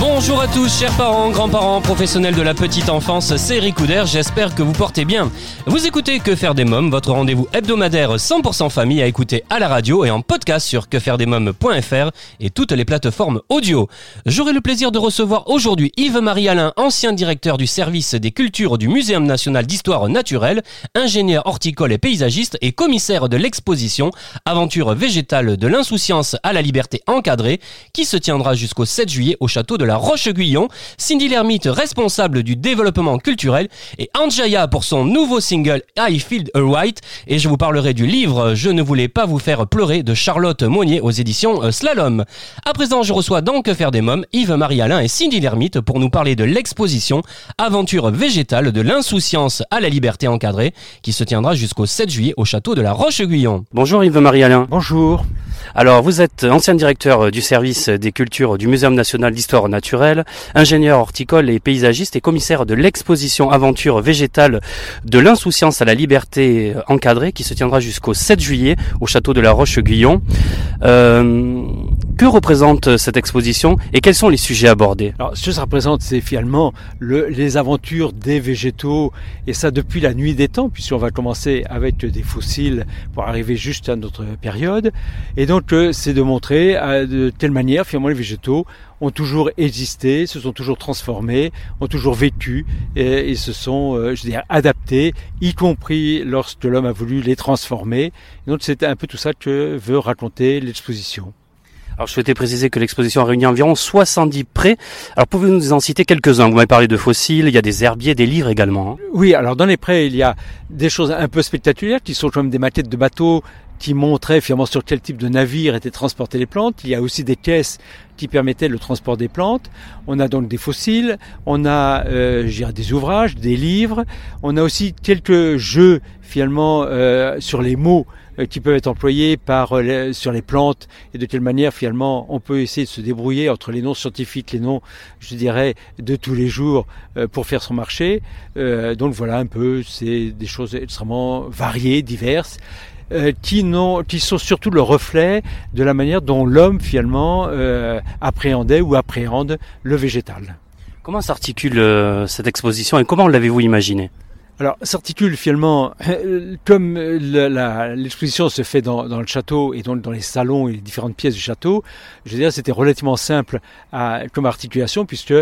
Bonjour à tous, chers parents, grands-parents, professionnels de la petite enfance, c'est Eric Couder, j'espère que vous portez bien. Vous écoutez Que faire des mômes, votre rendez-vous hebdomadaire 100% famille à écouter à la radio et en podcast sur quefairedesmômes.fr et toutes les plateformes audio. J'aurai le plaisir de recevoir aujourd'hui Yves-Marie Alain, ancien directeur du service des cultures du Muséum national d'histoire naturelle, ingénieur horticole et paysagiste et commissaire de l'exposition Aventure végétale de l'insouciance à la liberté encadrée qui se tiendra jusqu'au 7 juillet au château de la Roche-Guyon, Cindy Lermite responsable du développement culturel et Anjaya pour son nouveau single I Feel Right et je vous parlerai du livre Je ne voulais pas vous faire pleurer de Charlotte Monnier aux éditions euh, Slalom. À présent, je reçois donc Que faire des mômes, Yves-Marie Alain et Cindy Lermite pour nous parler de l'exposition Aventure végétale de l'insouciance à la liberté encadrée qui se tiendra jusqu'au 7 juillet au château de la Roche-Guyon. Bonjour Yves-Marie Alain. Bonjour. Alors, vous êtes ancien directeur euh, du service des cultures du Muséum national d'histoire naturelle, ingénieur horticole et paysagiste et commissaire de l'exposition Aventure végétale de l'insouciance à la liberté euh, encadrée qui se tiendra jusqu'au 7 juillet au château de la Roche-Guyon. Euh, que représente cette exposition et quels sont les sujets abordés? Alors, ce que ça représente, c'est finalement le- les aventures des végétaux, et ça depuis la nuit des temps, puisqu'on va commencer avec des fossiles pour arriver juste à notre période. Et donc, euh, c'est de montrer euh, de telle manière, finalement, les végétaux ont toujours existé, se sont toujours transformés, ont toujours vécu, et, et se sont, euh, je veux dire, adaptés, y compris lorsque l'homme a voulu les transformer. Et donc, c'est un peu tout ça que veut raconter l'exposition. Alors, je souhaitais préciser que l'exposition a réuni environ 70 prêts. Alors, pouvez-vous nous en citer quelques-uns? Vous m'avez parlé de fossiles, il y a des herbiers, des livres également. hein. Oui, alors dans les prêts, il y a des choses un peu spectaculaires qui sont comme des maquettes de bateaux qui montraient finalement sur quel type de navire étaient transportées les plantes. Il y a aussi des caisses qui permettaient le transport des plantes. On a donc des fossiles, on a euh, des ouvrages, des livres. On a aussi quelques jeux finalement euh, sur les mots euh, qui peuvent être employés par euh, sur les plantes et de quelle manière finalement on peut essayer de se débrouiller entre les noms scientifiques, les noms, je dirais, de tous les jours euh, pour faire son marché. Euh, donc voilà un peu, c'est des choses extrêmement variées, diverses. Euh, qui, qui sont surtout le reflet de la manière dont l'homme finalement euh, appréhendait ou appréhende le végétal. Comment s'articule euh, cette exposition et comment l'avez-vous imaginée? Alors, s'articule finalement, euh, comme euh, l'exposition se fait dans, dans le château et donc dans les salons et les différentes pièces du château, je veux dire, c'était relativement simple à, comme articulation puisque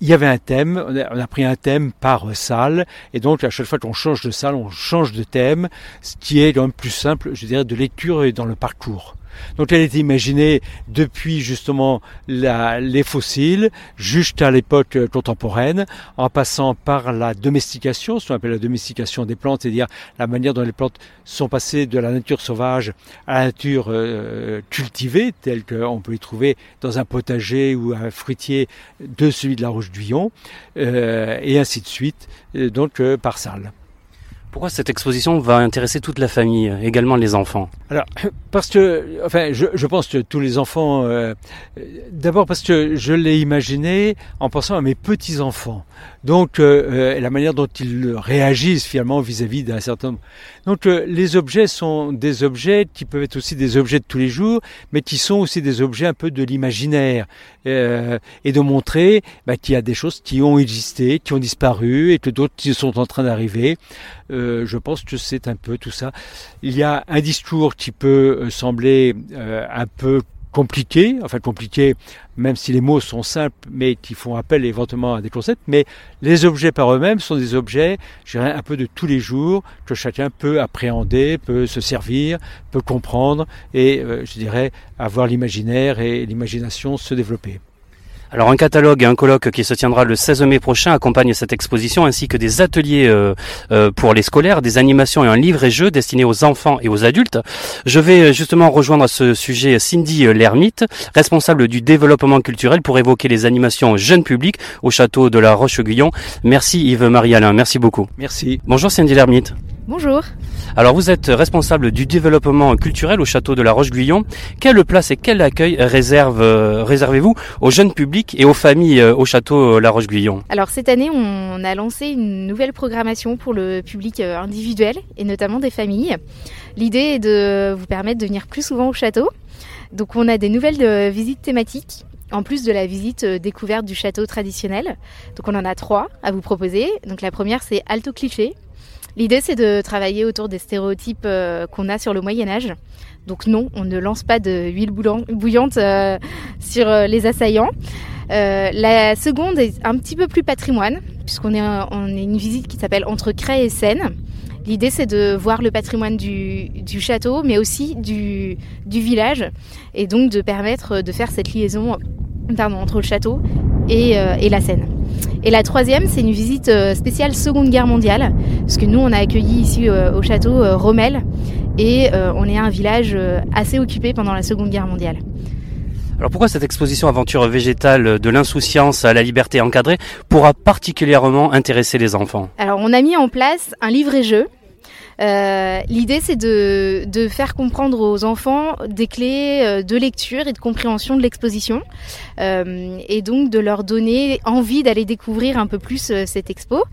il y avait un thème, on a, pris un thème par salle et donc à chaque fois qu'on change de salle, on change de thème, ce qui est quand même plus simple, je dirais, de lecture et dans le parcours. Donc elle été imaginée depuis justement les fossiles jusqu'à l'époque euh, contemporaine, en passant par la domestication, ce qu'on appelle la domestication des plantes, c'est-à-dire la manière dont les plantes sont passées de la nature sauvage à la nature euh, cultivée, telle qu'on peut les trouver dans un potager ou un fruitier de celui de la Roche d'Uillon, euh, et ainsi de suite, euh, donc par salle. Pourquoi cette exposition va intéresser toute la famille, également les enfants? Alors, parce que, enfin, je, je pense que tous les enfants, euh, euh, d'abord parce que je l'ai imaginé en pensant à mes petits-enfants. Donc, euh, euh, la manière dont ils réagissent finalement vis-à-vis d'un certain nombre. Donc, euh, les objets sont des objets qui peuvent être aussi des objets de tous les jours, mais qui sont aussi des objets un peu de l'imaginaire. Euh, et de montrer bah, qu'il y a des choses qui ont existé, qui ont disparu, et que d'autres sont en train d'arriver. Euh, je pense que c'est un peu tout ça. Il y a un discours qui peut euh, sembler euh, un peu compliqué, enfin compliqué, même si les mots sont simples, mais qui font appel éventuellement à des concepts. Mais les objets par eux-mêmes sont des objets, je dirais, un peu de tous les jours que chacun peut appréhender, peut se servir, peut comprendre et, euh, je dirais, avoir l'imaginaire et l'imagination se développer. Alors un catalogue et un colloque qui se tiendra le 16 mai prochain accompagne cette exposition ainsi que des ateliers euh, euh, pour les scolaires, des animations et un livre et jeu destiné aux enfants et aux adultes. Je vais euh, justement rejoindre à ce sujet Cindy Lermite, responsable du développement culturel pour évoquer les animations jeunes publics au château de la Roche-Guyon. Merci Yves-Marie Alain, merci beaucoup. Merci. Bonjour Cindy Lermite. Bonjour. Alors vous êtes responsable du développement culturel au château de la Roche-Guyon. Quelle place et quel accueil réserve, euh, réservez-vous aux jeunes publics et aux familles euh, au château euh, la Roche-Guyon? Alors cette année, on a lancé une nouvelle programmation pour le public individuel et notamment des familles. L'idée est de vous permettre de venir plus souvent au château. Donc on a des nouvelles visites thématiques en plus de la visite découverte du château traditionnel. Donc on en a trois à vous proposer. Donc la première c'est Alto Cliché. L'idée, c'est de travailler autour des stéréotypes euh, qu'on a sur le Moyen Âge. Donc non, on ne lance pas de huile bouillante euh, sur euh, les assaillants. la seconde est un petit peu plus patrimoine, puisqu'on est, on une visite qui s'appelle Entre Cray et Seine. L'idée, c'est de voir le patrimoine du, château, mais aussi du, village, et donc de permettre de faire cette liaison pardon, entre le château et la Seine. Et la troisième, c'est une visite euh, spéciale Seconde Guerre mondiale, parce que nous, on a accueilli ici euh, au château euh, Rommel, et on est un village assez occupé pendant la Seconde Guerre mondiale. Alors pourquoi cette exposition aventure végétale de l'insouciance à la liberté encadrée pourra particulièrement intéresser les enfants? Alors on a mis en place un livret-jeu euh, l'idée, c'est de, de, faire comprendre aux enfants des clés euh, de lecture et de compréhension de l'exposition, euh, et donc de leur donner envie d'aller découvrir un peu plus cette expo.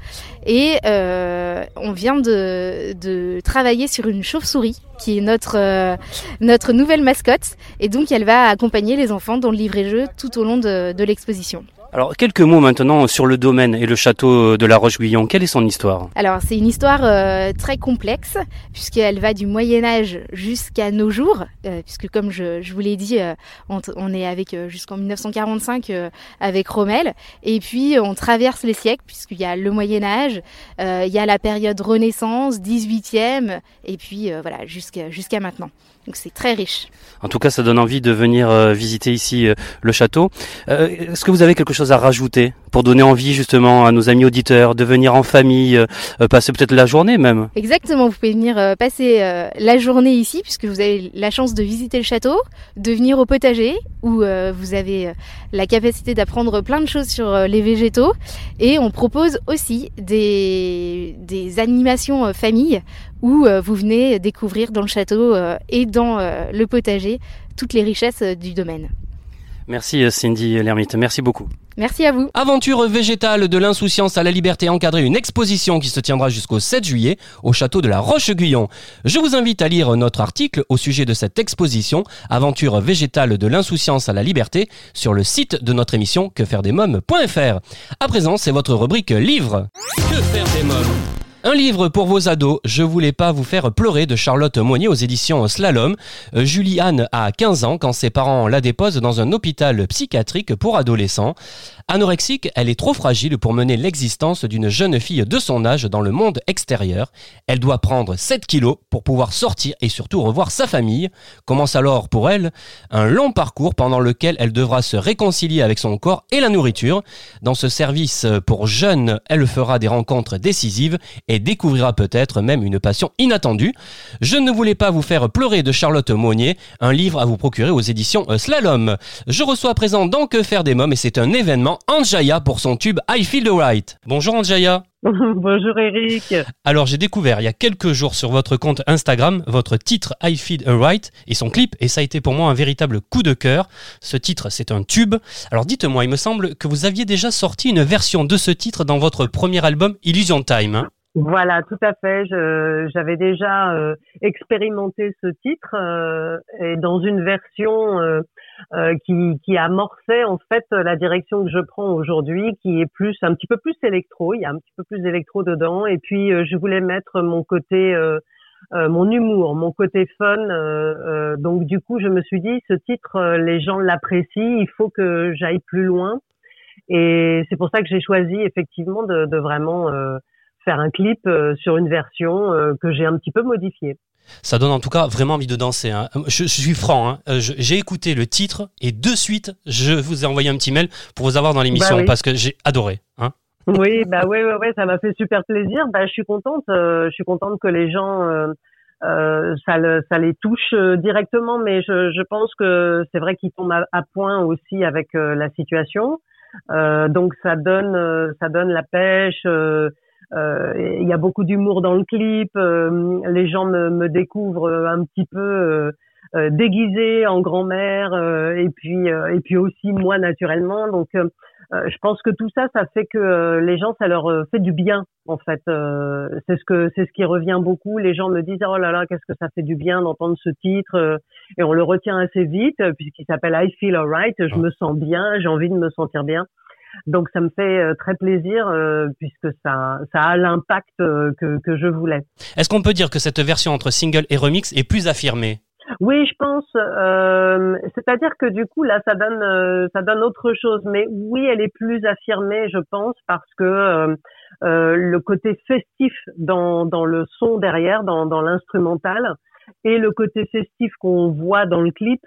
Et on vient de, de, travailler sur une chauve-souris qui est notre notre nouvelle mascotte, et donc elle va accompagner les enfants dans le livret-jeu tout au long de, de l'exposition. Alors quelques mots maintenant sur le domaine et le château de la Roche-Guyon. Quelle est son histoire? Alors c'est une histoire euh, très complexe puisqu'elle va du Moyen Âge jusqu'à nos jours, euh, puisque comme je, je vous l'ai dit, euh, on, est avec jusqu'en 1945 avec Rommel, et puis on traverse les siècles puisqu'il y a le Moyen Âge, il y a la période Renaissance, 18e, et puis voilà jusqu'à jusqu'à maintenant. Donc c'est très riche. En tout cas, ça donne envie de venir euh, visiter ici euh, le château. Euh, est-ce que vous avez quelque chose à rajouter pour donner envie justement à nos amis auditeurs de venir en famille, passer peut-être la journée même? Exactement, vous pouvez venir passer la journée ici puisque vous avez la chance de visiter le château, de venir au potager où vous avez la capacité d'apprendre plein de choses sur les végétaux et on propose aussi des, des animations famille où euh, vous venez découvrir dans le château euh, et dans euh, le potager toutes les richesses du domaine. Merci Cindy Lermite, merci beaucoup. Merci à vous. Aventure végétale de l'insouciance à la liberté encadrée, une exposition qui se tiendra jusqu'au 7 juillet au château de la Roche-Guyon. Je vous invite à lire notre article au sujet de cette exposition Aventure végétale de l'insouciance à la liberté sur le site de notre émission quefairedesmoms.fr. À présent, c'est votre rubrique livre. Que faire des mômes? Un livre pour vos ados, Je voulais pas vous faire pleurer de Charlotte Monnier aux éditions Slalom. Euh, Julie Anne a 15 ans quand ses parents la déposent dans un hôpital psychiatrique pour adolescents. Anorexique, elle est trop fragile pour mener l'existence d'une jeune fille de son âge dans le monde extérieur. Elle doit prendre 7 kilos pour pouvoir sortir et surtout revoir sa famille. Commence alors pour elle un long parcours pendant lequel elle devra se réconcilier avec son corps et la nourriture. Dans ce service pour jeunes, elle fera des rencontres décisives et découvrira peut-être même une passion inattendue. Je ne voulais pas vous faire pleurer de Charlotte Monnier, un livre à vous procurer aux éditions Slalom. Je reçois à présent dans faire des mômes et c'est un événement Anjaya pour son tube I Feel the Right. Bonjour Anjaya. Bonjour Eric. Alors j'ai découvert il y a quelques jours sur votre compte Instagram votre titre I Feel Right et son clip et ça a été pour moi un véritable coup de cœur. Ce titre c'est un tube. Alors dites-moi, il me semble que vous aviez déjà sorti une version de ce titre dans votre premier album Illusion Time. Hein. voilà, tout à fait. J'avais déjà euh, expérimenté ce titre euh, et dans une version euh, qui, qui amorçait en fait la direction que je prends aujourd'hui, qui est plus un petit peu plus électro. Il y a un petit peu plus d'électro dedans. Et puis euh, je voulais mettre mon côté euh, mon humour, mon côté fun. donc du coup, je me suis dit, ce titre, les gens l'apprécient, il faut que j'aille plus loin. Et c'est pour ça que j'ai choisi effectivement de vraiment faire un clip sur une version que j'ai un petit peu modifiée. Ça donne en tout cas vraiment envie de danser. Hein. Je, suis franc, hein. euh, j'ai écouté le titre et de suite, je vous ai envoyé un petit mail pour vous avoir dans l'émission bah parce que j'ai adoré. Hein. Oui, bah ouais, ouais, ouais, ça m'a fait super plaisir. Bah, je suis contente, euh, je suis contente que les gens, euh, euh ça, le, ça les touche directement, mais je, je pense que c'est vrai qu'ils tombent à, point aussi avec la situation. donc ça donne, ça donne la pêche. Il y a beaucoup d'humour dans le clip. les gens me, me, découvrent un petit peu déguisée en grand-mère et puis et puis aussi moi naturellement. Donc euh, je pense que tout ça, ça fait que euh, les gens, ça leur euh, fait du bien en fait. c'est ce que c'est ce qui revient beaucoup. Les gens me disent oh là là, qu'est-ce que ça fait du bien d'entendre ce titre et on le retient assez vite puisqu'il s'appelle I Feel Alright. Je me sens bien, j'ai envie de me sentir bien. Donc ça me fait très plaisir puisque ça, ça a l'impact que, que je voulais. Est-ce qu'on peut dire que cette version entre single et remix est plus affirmée? Oui, je pense. Euh, C'est-à-dire que du coup, là, ça donne, euh, ça donne autre chose. Mais oui, elle est plus affirmée, je pense, parce que euh, euh le côté festif dans, dans le son derrière, dans, dans l'instrumental, et le côté festif qu'on voit dans le clip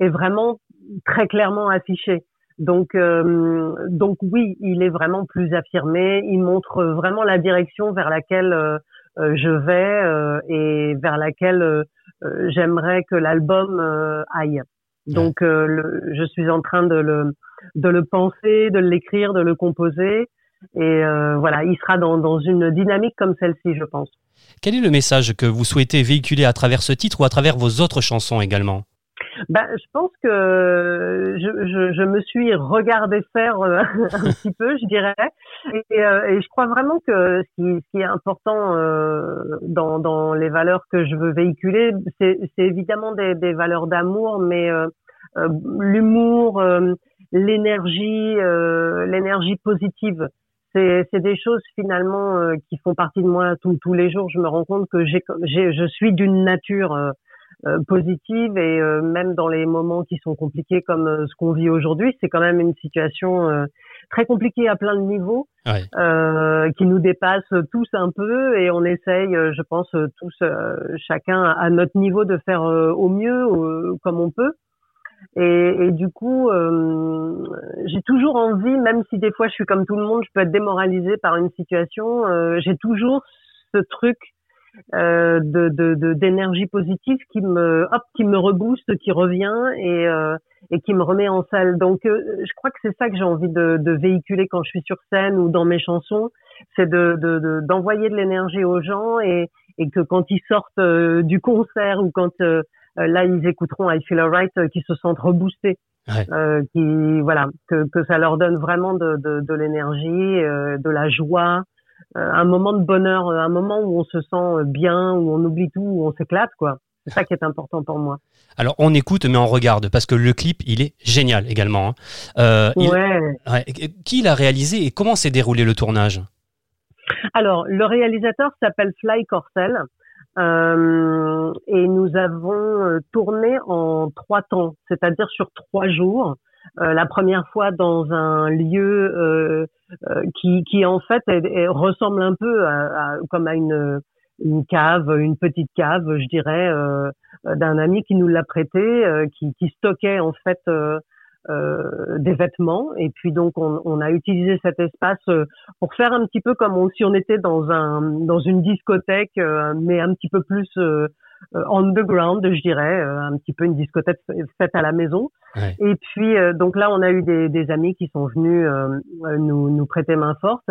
est vraiment très clairement affiché. Donc, euh, donc oui, il est vraiment plus affirmé. Il montre vraiment la direction vers laquelle je vais et vers laquelle euh, j'aimerais que l'album euh, aille. Donc, euh, je suis en train de le, de le penser, de l'écrire, de le composer. Et voilà, il sera dans, dans une dynamique comme celle-ci, je pense. Quel est le message que vous souhaitez véhiculer à travers ce titre ou à travers vos autres chansons également? Ben, je pense que je, je, je me suis regardé faire euh, un petit peu, je dirais, et, euh, et, je crois vraiment que ce qui, ce qui est important euh, dans, dans les valeurs que je veux véhiculer, c'est évidemment des, des valeurs d'amour, mais l'humour, l'énergie, l'énergie positive c'est des choses finalement qui font partie de moi tous, tous les jours. Je me rends compte que j'ai, je suis d'une nature euh, positive et euh, même dans les moments qui sont compliqués comme euh, ce qu'on vit aujourd'hui, c'est quand même une situation très compliquée à plein de niveaux, qui nous dépasse tous un peu et on essaye, je pense, tous chacun à notre niveau de faire au mieux, comme on peut. Et, et, du coup, euh, j'ai toujours envie, même si des fois je suis comme tout le monde, je peux être démoralisée par une situation, euh, j'ai toujours ce truc euh, de d'énergie de, positive qui me hop qui me rebooste qui revient et euh, et qui me remet en salle. Donc euh, je crois que c'est ça que j'ai envie de, de, véhiculer quand je suis sur scène ou dans mes chansons c'est de d'envoyer de, l'énergie aux gens et et que quand ils sortent euh, du concert ou quand là ils écouteront I Feel Alright qu'ils se sentent reboostés. Qui voilà que que ça leur donne vraiment de de, de l'énergie de la joie euh, un moment de bonheur, euh, un moment où on se sent euh, bien, où on oublie tout, où on s'éclate, quoi. C'est ça qui est important pour moi. Alors on écoute mais on regarde parce que le clip il est génial également. Hein. ouais. Qui l'a réalisé et comment s'est déroulé le tournage? Alors le réalisateur s'appelle Fly Corcel et nous avons tourné en trois temps, c'est-à-dire sur trois jours. Euh, la première fois dans un lieu euh, euh, qui, qui en fait ressemble un peu à, comme à une, une cave, une petite cave, je dirais, d'un ami qui nous l'a prêté, qui, qui stockait en fait euh, des vêtements et puis donc on, on, a utilisé cet espace pour faire un petit peu comme si on était dans un dans une discothèque mais un petit peu plus euh, underground, je dirais, euh, un petit peu une discothèque faite à la maison. Et puis euh, donc là, on a eu des, des amis qui sont venus nous, nous prêter main forte.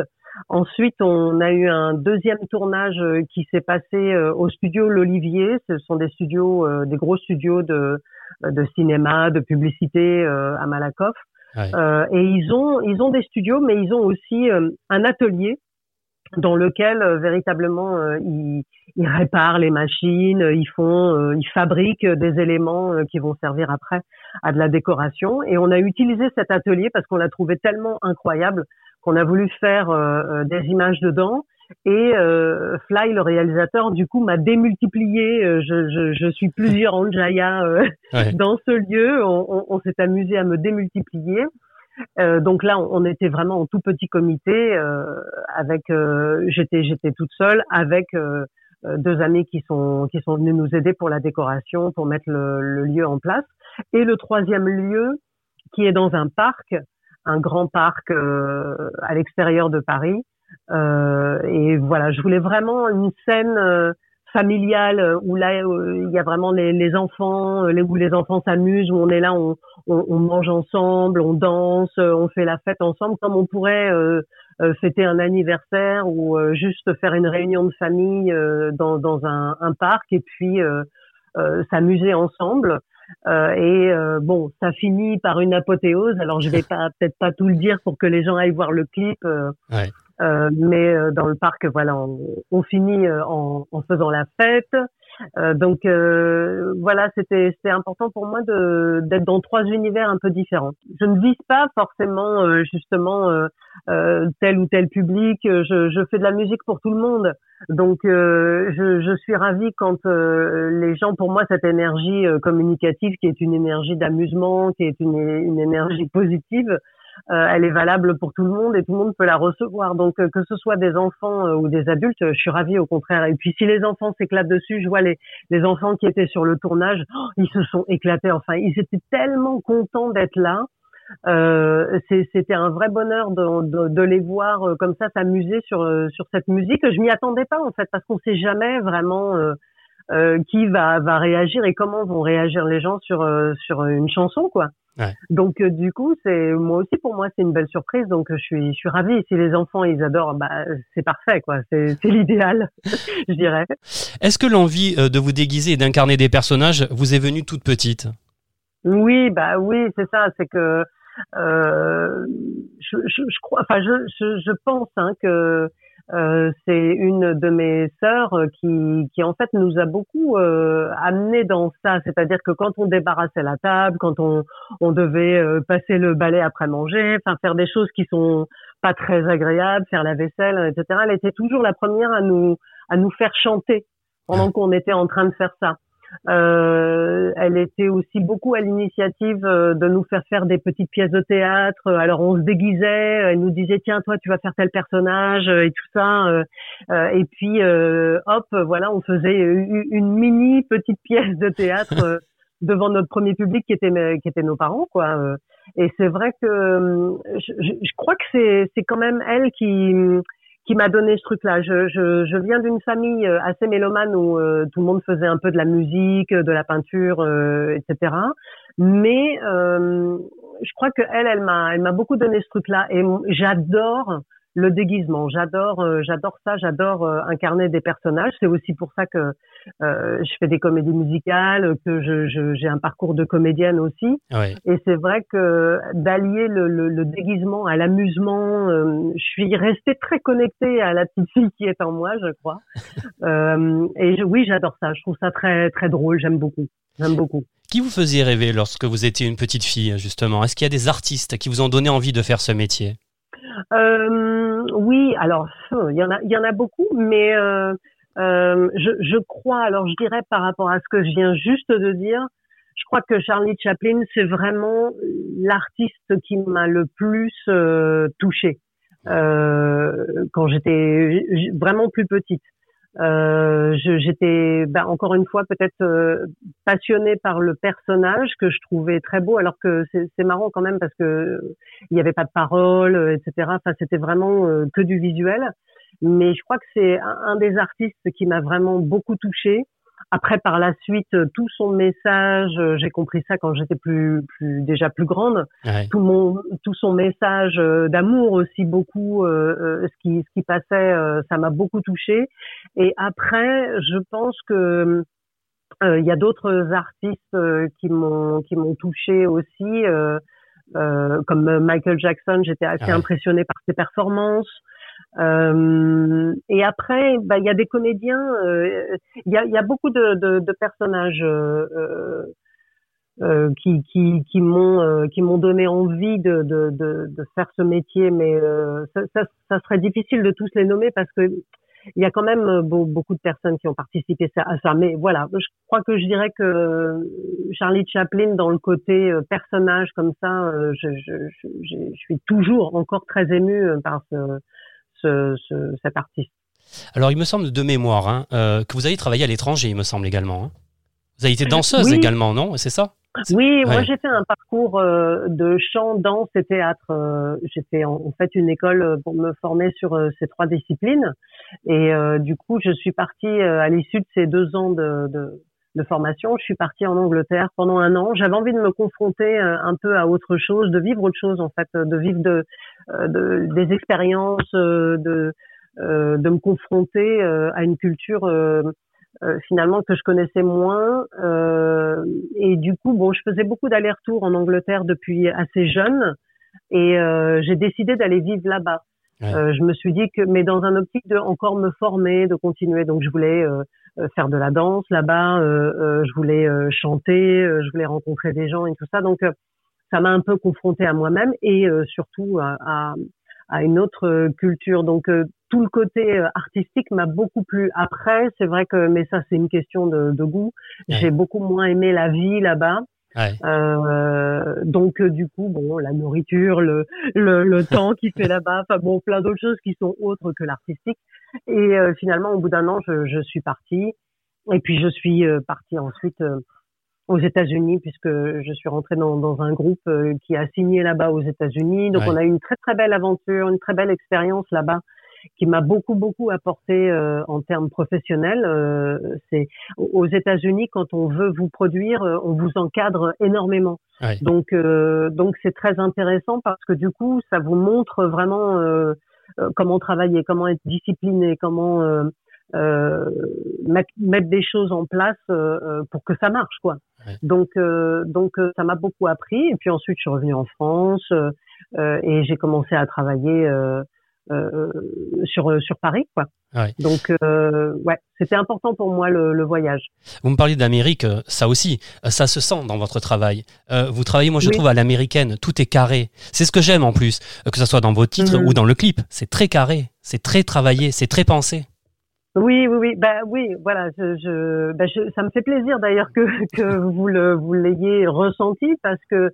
Ensuite, on a eu un deuxième tournage qui s'est passé au studio L'Olivier. Ce sont des studios, des gros studios de, de cinéma, de publicité à Malakoff. Euh, et ils ont, ils ont des studios, mais ils ont aussi un atelier dans lequel euh, véritablement euh, ils, ils, réparent les machines, ils font, euh, ils fabriquent des éléments qui vont servir après à de la décoration. Et on a utilisé cet atelier parce qu'on l'a trouvé tellement incroyable qu'on a voulu faire des images dedans. Et Fly, le réalisateur, du coup, m'a démultiplié. Je, je, je, suis plusieurs Anjaya dans ce lieu. On, on, on s'est amusé à me démultiplier. Euh, donc là, on, était vraiment en tout petit comité. Euh, avec, euh, j'étais, j'étais toute seule avec deux amis qui sont qui sont venus nous aider pour la décoration, pour mettre le, le lieu en place. Et le troisième lieu, qui est dans un parc, un grand parc à l'extérieur de Paris. et voilà, je voulais vraiment une scène familiale euh, où là euh, il y a vraiment les, enfants, euh, où les enfants s'amusent, où on est là, on, mange ensemble, on danse, on fait la fête ensemble, comme on pourrait fêter un anniversaire ou juste faire une réunion de famille dans, dans un, parc et puis s'amuser ensemble. et bon, ça finit par une apothéose. Alors je vais pas peut-être pas tout le dire pour que les gens aillent voir le clip. Euh, mais euh, dans le parc, voilà, on, on finit euh, en, en, faisant la fête. donc voilà, c'était c'était important pour moi d'être dans trois univers un peu différents. Je ne vise pas forcément justement tel ou tel public. Je, je fais de la musique pour tout le monde. Donc je, je suis ravie quand les gens, pour moi, cette énergie communicative qui est une énergie d'amusement, qui est une, une énergie positive, euh, elle est valable pour tout le monde et tout le monde peut la recevoir. Donc euh, que ce soit des enfants euh, ou des adultes, je suis ravie au contraire. Et puis si les enfants s'éclatent dessus, je vois les, les enfants qui étaient sur le tournage, oh, ils se sont éclatés. Enfin, ils étaient tellement contents d'être là. Euh, c'était un vrai bonheur de, de, de les voir comme ça s'amuser sur sur cette musique. Je m'y attendais pas en fait parce qu'on sait jamais vraiment euh, qui va va réagir et comment vont réagir les gens sur sur une chanson quoi. Donc euh, du coup, c'est moi aussi pour moi c'est une belle surprise. Donc je suis je suis ravie. Si les enfants ils adorent, bah c'est parfait quoi. C'est c'est l'idéal, je dirais. Est-ce que l'envie euh, de vous déguiser et d'incarner des personnages vous est venue toute petite? Oui, bah oui, c'est ça. C'est que euh, je, je, je, crois, enfin je je, je pense hein, que euh, c'est une de mes sœurs euh, qui, qui en fait nous a beaucoup euh, amené dans ça. C'est-à-dire que quand on débarrassait la table, quand on, on devait euh, passer le balai après manger, enfin faire des choses qui sont pas très agréables, faire la vaisselle, etc. Elle était toujours la première à nous à nous faire chanter pendant qu'on était en train de faire ça. Euh, elle était aussi beaucoup à l'initiative euh, de nous faire faire des petites pièces de théâtre. Alors on se déguisait, elle nous disait tiens toi tu vas faire tel personnage et tout ça. Euh, et puis hop voilà on faisait une mini petite pièce de théâtre devant notre premier public qui était qui était nos parents quoi. Et c'est vrai que je, je crois que c'est c'est quand même elle qui qui m'a donné ce truc-là. Je, je, je, viens d'une famille euh, assez mélomane où euh, tout le monde faisait un peu de la musique, de la peinture, euh, etc. Mais je crois que elle, elle m'a, elle m'a beaucoup donné ce truc-là et j'adore le déguisement. J'adore, euh, j'adore ça. J'adore euh, incarner des personnages. C'est aussi pour ça que euh, je fais des comédies musicales, que je, j'ai un parcours de comédienne aussi. Et c'est vrai que d'allier le, le, déguisement à l'amusement, je suis restée très connectée à la petite fille qui est en moi, je crois. et oui, j'adore ça. Je trouve ça très très drôle. J'aime beaucoup. J'aime beaucoup. Qui vous faisait rêver lorsque vous étiez une petite fille, justement? Est-ce qu'il y a des artistes qui vous ont donné envie de faire ce métier? Euh, oui, alors il y en a, il y en a beaucoup, mais euh, euh, je, je crois, alors je dirais par rapport à ce que je viens juste de dire, je crois que Charlie Chaplin, c'est vraiment l'artiste qui m'a le plus euh, touchée euh, quand j'étais vraiment plus petite. Euh, j'étais ben, encore une fois peut-être euh, passionnée par le personnage que je trouvais très beau, alors que c'est marrant quand même parce que il n'y avait pas de parole, euh, etc. Enfin, c'était vraiment euh, que du visuel. Mais je crois que c'est un, des artistes qui m'a vraiment beaucoup touchée. Après, par la suite, euh, tout son message, euh, j'ai compris ça quand j'étais plus, plus déjà plus grande. Tout mon, tout son message euh, d'amour aussi beaucoup, ce qui, ce qui passait, ça m'a beaucoup touché. Et après, je pense que il y a d'autres artistes qui m'ont, qui m'ont touché aussi. comme Michael Jackson, j'étais assez impressionnée par ses performances. Euh, et après, bah, il y a des comédiens, euh, il y, a, y, a, beaucoup de, de, de personnages euh, euh qui, qui, qui m'ont qui m'ont donné envie de, de, de, faire ce métier, mais ça, ça, ça, serait difficile de tous les nommer parce que il y a quand même beaucoup de personnes qui ont participé à ça. Mais voilà, je crois que je dirais que Charlie Chaplin, dans le côté personnage comme ça, je, je, je, je suis toujours encore très émue par ce ce, cet artiste. Alors, il me semble de mémoire hein, euh, que vous avez travaillé à l'étranger, il me semble également. Hein. Vous avez été danseuse également, non? C'est ça? Oui, moi j'ai fait un parcours euh, de chant, danse et théâtre. Euh, j'ai fait en, fait une école pour me former sur ces trois disciplines. Et du coup, je suis partie à l'issue de ces deux ans de, de formation. Je suis partie en Angleterre pendant un an. J'avais envie de me confronter un peu à autre chose, de vivre autre chose en fait, de vivre de, de des expériences, de de me confronter à une culture euh, finalement que je connaissais moins. Euh, et du coup, bon, je faisais beaucoup d'allers-retours en Angleterre depuis assez jeune, et euh, j'ai décidé d'aller vivre là-bas. je me suis dit que, mais dans un optique de encore me former, de continuer. Donc, je voulais faire de la danse là-bas, je voulais chanter, je voulais rencontrer des gens et tout ça. Donc, ça m'a un peu confronté à moi-même et surtout à, à, à, une autre culture. Donc, tout le côté euh, artistique m'a beaucoup plu. Après, c'est vrai que, mais ça, c'est une question de, de goût. J'ai beaucoup moins aimé la vie là-bas. Ouais. Euh, donc euh, du coup, bon, la nourriture, le, le, le temps qu'il fait là-bas, enfin bon, plein d'autres choses qui sont autres que l'artistique. Et euh, finalement, au bout d'un an, je, je, suis partie. Et puis je suis partie ensuite aux États-Unis puisque je suis rentrée dans, dans un groupe qui a signé là-bas aux États-Unis. Donc on a eu une très très belle aventure, une très belle expérience là-bas qui m'a beaucoup beaucoup apporté euh, en termes professionnels. Euh, c'est aux États-Unis quand on veut vous produire, euh, on vous encadre énormément. Donc donc c'est très intéressant parce que du coup ça vous montre vraiment comment travailler, comment être discipliné, comment euh, mettre, mettre, des choses en place euh, pour que ça marche quoi. Donc donc ça m'a beaucoup appris et puis ensuite je suis revenue en France et j'ai commencé à travailler euh, sur sur Paris quoi. Ouais. Donc euh, ouais, c'était important pour moi le, le, voyage. Vous me parliez d'Amérique, euh, ça aussi, ça se sent dans votre travail. Euh, vous travaillez, moi je trouve à l'américaine, tout est carré. C'est ce que j'aime en plus, que ce soit dans vos titres mhm. ou dans le clip, c'est très carré, c'est très travaillé, c'est très pensé. Oui, oui, oui, bah oui, voilà, je, je, bah, je ça me fait plaisir d'ailleurs que que vous le vous l'ayez ressenti parce que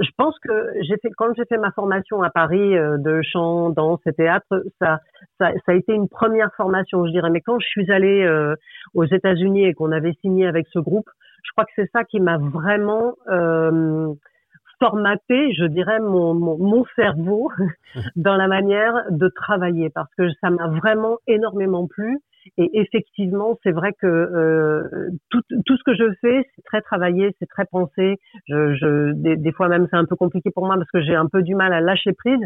je pense que j'ai fait quand j'ai fait ma formation à Paris euh, de chant, danse et théâtre, ça, ça, ça a été une première formation, je dirais. Mais quand je suis allée euh, aux États-Unis et qu'on avait signé avec ce groupe, je crois que c'est ça qui m'a vraiment euh, formaté, je dirais, mon, mon, mon cerveau dans la manière de travailler parce que ça m'a vraiment énormément plu. Et effectivement, c'est vrai que euh, tout, tout, ce que je fais, c'est très travaillé, c'est très pensé. Je, je des, fois même, c'est un peu compliqué pour moi parce que j'ai un peu du mal à lâcher prise.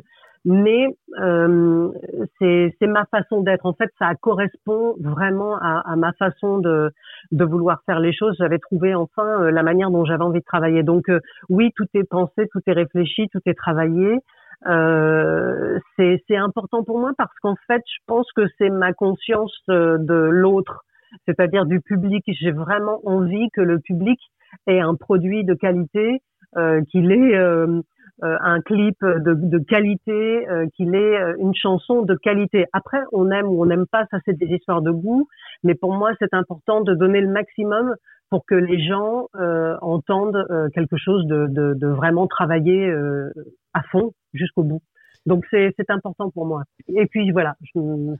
Mais euh, c'est ma façon d'être. En fait, ça correspond vraiment à, à, ma façon de, de vouloir faire les choses. J'avais trouvé enfin euh, la manière dont j'avais envie de travailler. Donc euh, oui, tout est pensé, tout est réfléchi, tout est travaillé. Euh, c'est important pour moi parce qu'en fait, je pense que c'est ma conscience euh, de l'autre, c'est-à-dire du public. J'ai vraiment envie que le public ait un produit de qualité, euh, qu'il ait euh, euh, un clip de, de qualité, qu'il ait une chanson de qualité. Après, on aime ou on n'aime pas, ça c'est des histoires de goût, mais pour moi, c'est important de donner le maximum pour que les gens euh, entendent euh, quelque chose de, de, de vraiment travailler euh, à fond jusqu'au bout. Donc c'est important pour moi. Et puis voilà,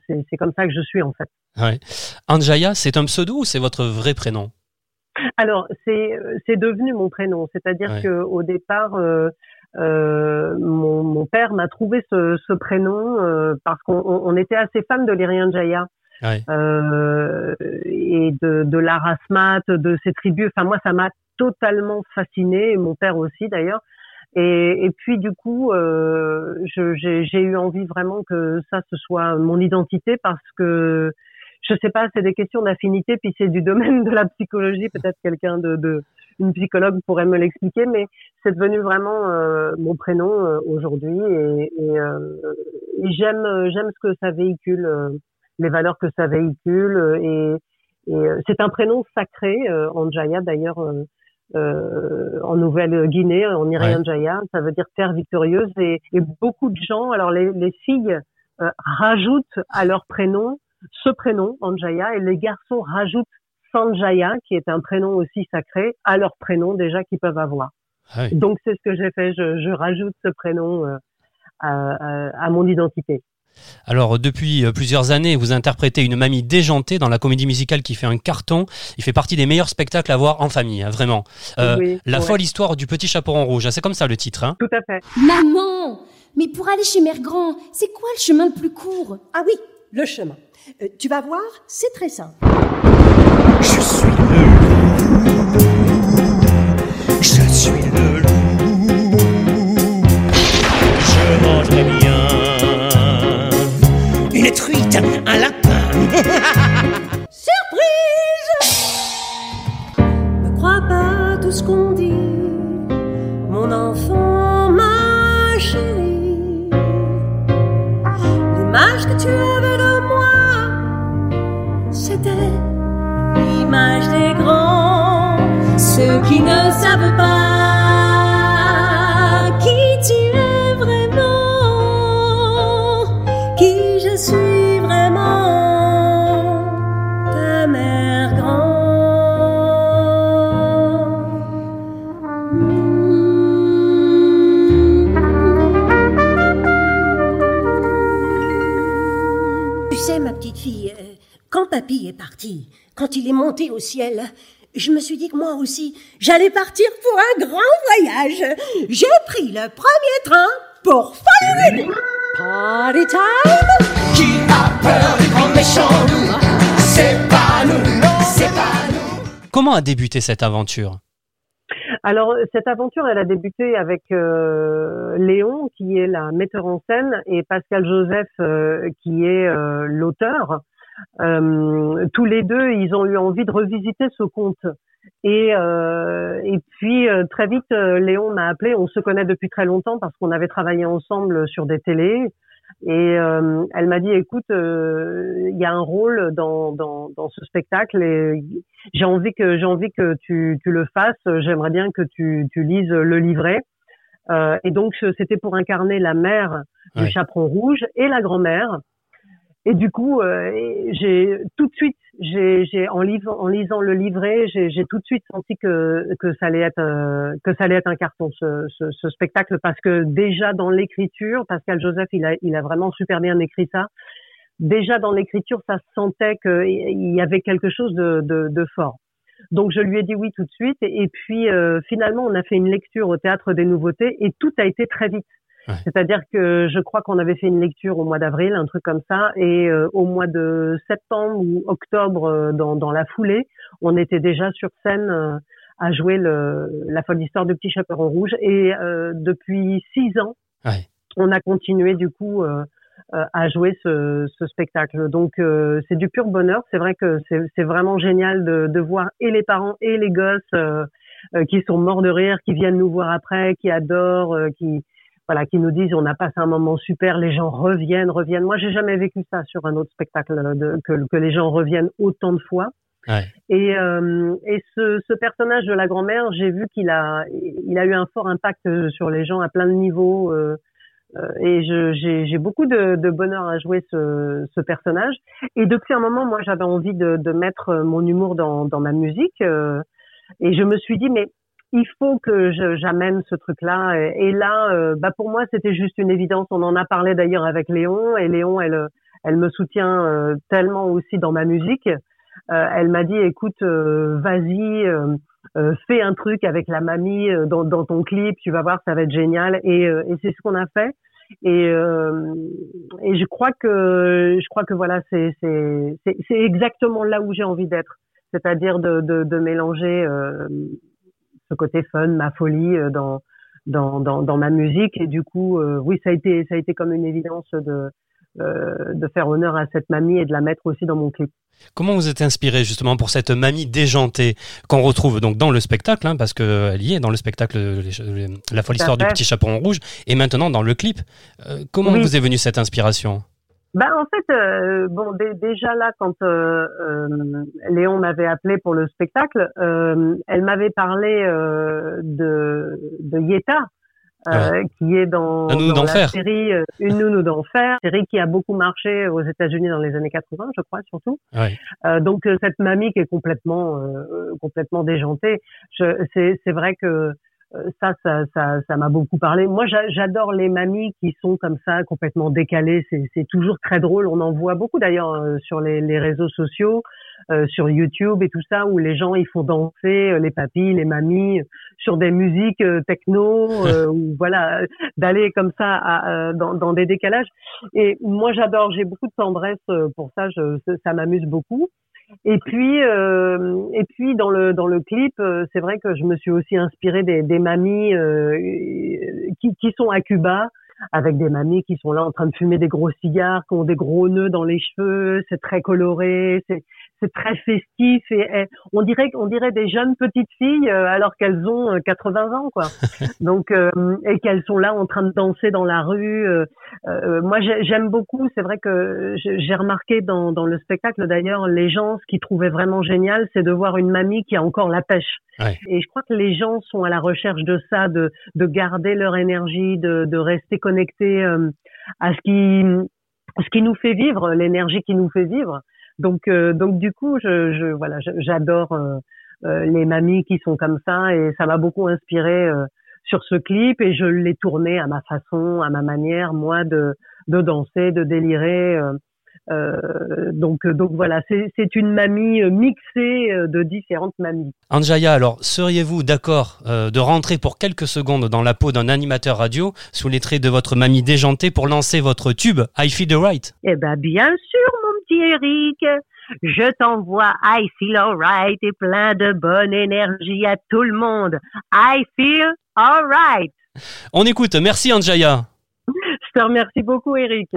c'est comme ça que je suis en fait. Ouais. Anjaya, c'est un pseudo ou c'est votre vrai prénom? Alors c'est devenu mon prénom, c'est-à-dire qu'au que au départ. Euh, mon, mon, père m'a trouvé ce, ce prénom parce qu'on était assez fan de l'Irian Jaya. Euh, et de, de l'Arasmat, de ces tribus. Enfin, moi, ça m'a totalement fasciné, et mon père aussi d'ailleurs. Et, et, puis du coup, euh, j'ai eu envie vraiment que ça ce soit mon identité parce que je sais pas, c'est des questions d'affinité, puis c'est du domaine de la psychologie. Peut-être quelqu'un de, de, une psychologue pourrait me l'expliquer, mais c'est devenu vraiment euh, mon prénom euh, aujourd'hui et, euh, j'aime j'aime ce que ça véhicule les valeurs que ça véhicule. Euh, et, et euh, c'est un prénom sacré, euh, Anjaya d'ailleurs. Euh, en Nouvelle-Guinée, en Irian Jaya, ça veut dire terre victorieuse. Et, et beaucoup de gens, alors les, les filles rajoutent à leur prénom ce prénom, Anjaya, et les garçons rajoutent Sanjaya, qui est un prénom aussi sacré, à leur prénom déjà qu'ils peuvent avoir. Ah Donc c'est ce que j'ai fait, je, je, rajoute ce prénom à, à, à mon identité. Alors, depuis euh, plusieurs années, vous interprétez une mamie déjantée dans la comédie musicale qui fait un carton. Il fait partie des meilleurs spectacles à voir en famille, hein, vraiment. Euh, la folle histoire du petit chaperon rouge, hein, c'est comme ça le titre. Hein. Tout à fait. Maman Mais pour aller chez Mère Grand, c'est quoi le chemin le plus court? Ah oui, le chemin. Euh, tu vas voir, c'est très simple. Je suis le Surprise Ne crois pas tout ce qu'on dit, mon enfant, ma chérie. L'image que tu avais de moi, c'était l'image des grands, ceux qui ne savent pas. Papy est parti, quand il est monté au ciel, je me suis dit que moi aussi, j'allais partir pour un grand voyage. J'ai pris le premier train pour Hollywood. Party time! Qui a peur des grands méchants loups? C'est pas nous, c'est pas nous. Comment a débuté cette aventure? Alors cette aventure, elle a débuté avec euh, Léon, qui est la metteur en scène, et Pascal Joseph, euh, qui est euh, l'auteur. Euh, tous les deux, ils ont eu envie de revisiter ce conte. Et, euh, et puis euh, très vite, Léon m'a appelé. On se connaît depuis très longtemps parce qu'on avait travaillé ensemble sur des télés. Et elle m'a dit, écoute, il y a un rôle dans, dans, dans ce spectacle et j'ai envie que j'ai envie que tu, tu le fasses. J'aimerais bien que tu, tu lises le livret. et donc c'était pour incarner la mère du chaperon rouge et la grand-mère. Et du coup, euh, j'ai tout de suite, en, lisant le livret, j'ai tout de suite senti que que ça allait être euh, ça allait être un carton ce, spectacle parce que déjà dans l'écriture, Pascal Joseph, il a vraiment super bien écrit ça. Déjà dans l'écriture, ça se sentait qu'il y avait quelque chose de, fort. Donc je lui ai dit oui tout de suite et, puis euh, finalement on a fait une lecture au théâtre des nouveautés et tout a été très vite. C'est-à-dire que je crois qu'on avait fait une lecture au mois d'avril, un truc comme ça, et euh, au mois de septembre ou octobre, euh, dans, dans, la foulée, on était déjà sur scène euh, à jouer le, la folle histoire de Petit Chaperon Rouge. Et depuis six ans, on a continué du coup à jouer ce, ce spectacle. Donc c'est du pur bonheur. C'est vrai que c'est vraiment génial de, de, voir et les parents et les gosses qui sont morts de rire, qui viennent nous voir après, qui adorent, qui voilà, qui nous disent on a passé un moment super, les gens reviennent, reviennent. Moi, j'ai jamais vécu ça sur un autre spectacle de, que, que les gens reviennent autant de fois. Ouais. Et, euh, et ce, ce, personnage de la grand-mère, j'ai vu qu'il a, il a eu un fort impact sur les gens à plein de niveaux. Euh, euh et j'ai beaucoup de, de, bonheur à jouer ce, ce, personnage. Et depuis un moment, moi, j'avais envie de, de, mettre mon humour dans, dans ma musique. Euh, et je me suis dit, mais il faut que j'amène ce truc-là. Et, là, euh, bah pour moi, c'était juste une évidence. On en a parlé d'ailleurs avec Léon, et Léon, elle, elle me soutient euh, tellement aussi dans ma musique. Euh, elle m'a dit, écoute, vas-y, fais un truc avec la mamie dans, dans, ton clip, tu vas voir, ça va être génial. Et, c'est ce qu'on a fait. Et, je crois que je crois que voilà, c'est c'est exactement là où j'ai envie d'être, c'est-à-dire de, de, de mélanger ce côté fun, ma folie euh, dans, dans, dans, dans ma musique. Et du coup, euh, oui, ça a été, ça a été comme une évidence de, euh, de faire honneur à cette mamie et de la mettre aussi dans mon clip. Comment vous êtes inspiré justement pour cette mamie déjantée qu'on retrouve donc dans le spectacle, hein, parce qu'elle y est dans le spectacle La folle histoire du petit chaperon rouge, et maintenant dans le clip. comment vous est venue cette inspiration? Ben en fait, euh, bon déjà là quand euh, euh, Léon m'avait appelé pour le spectacle, elle m'avait parlé de de Yeta, qui est dans, dans la série Une nounou d'enfer, série qui a beaucoup marché aux États-Unis dans les années 80, je crois surtout. donc cette mamie qui est complètement complètement déjantée, c'est c'est vrai que euh, ça, ça, ça, ça m'a beaucoup parlé. Moi, j'adore les mamies qui sont comme ça, complètement décalées. C'est toujours très drôle. On en voit beaucoup d'ailleurs euh, sur les, les, réseaux sociaux, euh, sur YouTube et tout ça, où les gens ils font danser les papis, les mamies sur des musiques techno, ou voilà, d'aller comme ça à, dans, dans, des décalages. Et moi, j'adore. J'ai beaucoup de tendresse pour ça. Je, ça m'amuse beaucoup. Et puis, euh, et puis dans le dans le clip, euh, c'est vrai que je me suis aussi inspirée des, des mamies euh, qui, qui sont à Cuba, avec des mamies qui sont là en train de fumer des gros cigares, qui ont des gros nœuds dans les cheveux, c'est très coloré, c'est c'est très festif et, et on dirait on dirait des jeunes petites filles euh, alors qu'elles ont euh, 80 ans quoi. Donc euh, et qu'elles sont là en train de danser dans la rue. euh, euh, moi j'ai- j'aime beaucoup. C'est vrai que j'ai remarqué dans dans le spectacle d'ailleurs les gens ce qu'ils trouvaient vraiment génial c'est de voir une mamie qui a encore la pêche. Ouais. Et je crois que les gens sont à la recherche de ça, de de garder leur énergie, de de rester connectés euh, à ce qui ce qui nous fait vivre, l'énergie qui nous fait vivre. Donc, euh, donc du coup, je, je voilà, j'adore euh, euh, les mamies qui sont comme ça et ça m'a beaucoup inspiré sur ce clip et je l'ai tourné à ma façon, à ma manière, moi de de danser, de délirer. Euh, euh, donc, donc voilà, c'est une mamie euh, mixée de différentes mamies. Anjaya, alors seriez-vous d'accord euh, de rentrer pour quelques secondes dans la peau d'un animateur radio sous les traits de votre mamie déjantée pour lancer votre tube I Feel the Right? Eh ben, bien sûr, mon petit Eric. Je t'envoie I Feel Alright et plein de bonne énergie à tout le monde. I Feel Alright. On écoute, merci Anjaya. Te remercie beaucoup, Eric.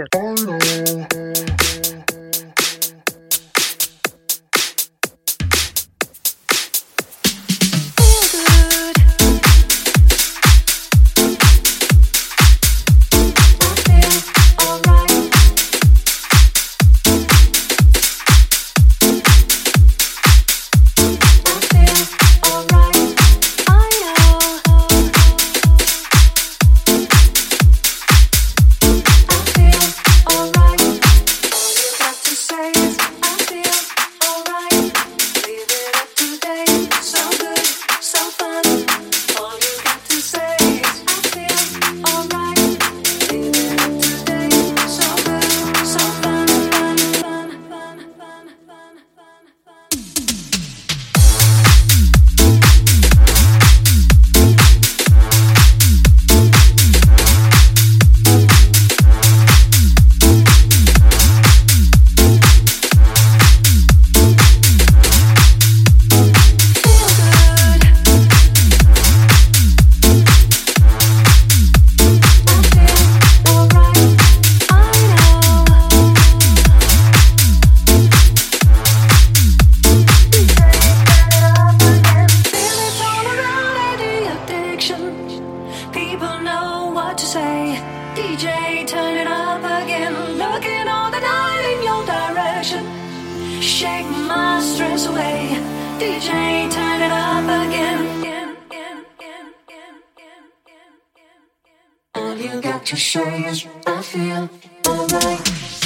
All you got to say is, I feel alright.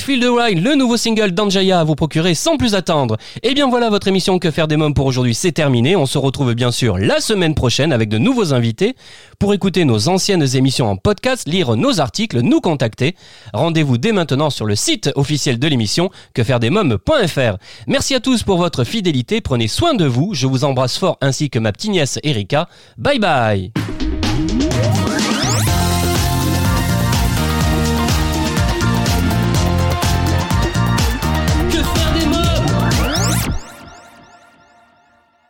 Feel the Ride, le nouveau single d'Anjaya à vous procurer sans plus attendre. Et bien voilà, votre émission Que faire des mômes pour aujourd'hui, c'est terminé. On se retrouve bien sûr la semaine prochaine avec de nouveaux invités. Pour écouter nos anciennes émissions en podcast, lire nos articles, nous contacter. Rendez-vous dès maintenant sur le site officiel de l'émission quefairedesmômes.fr. Merci à tous pour votre fidélité, prenez soin de vous. Je vous embrasse fort ainsi que ma petite nièce Erika. Bye bye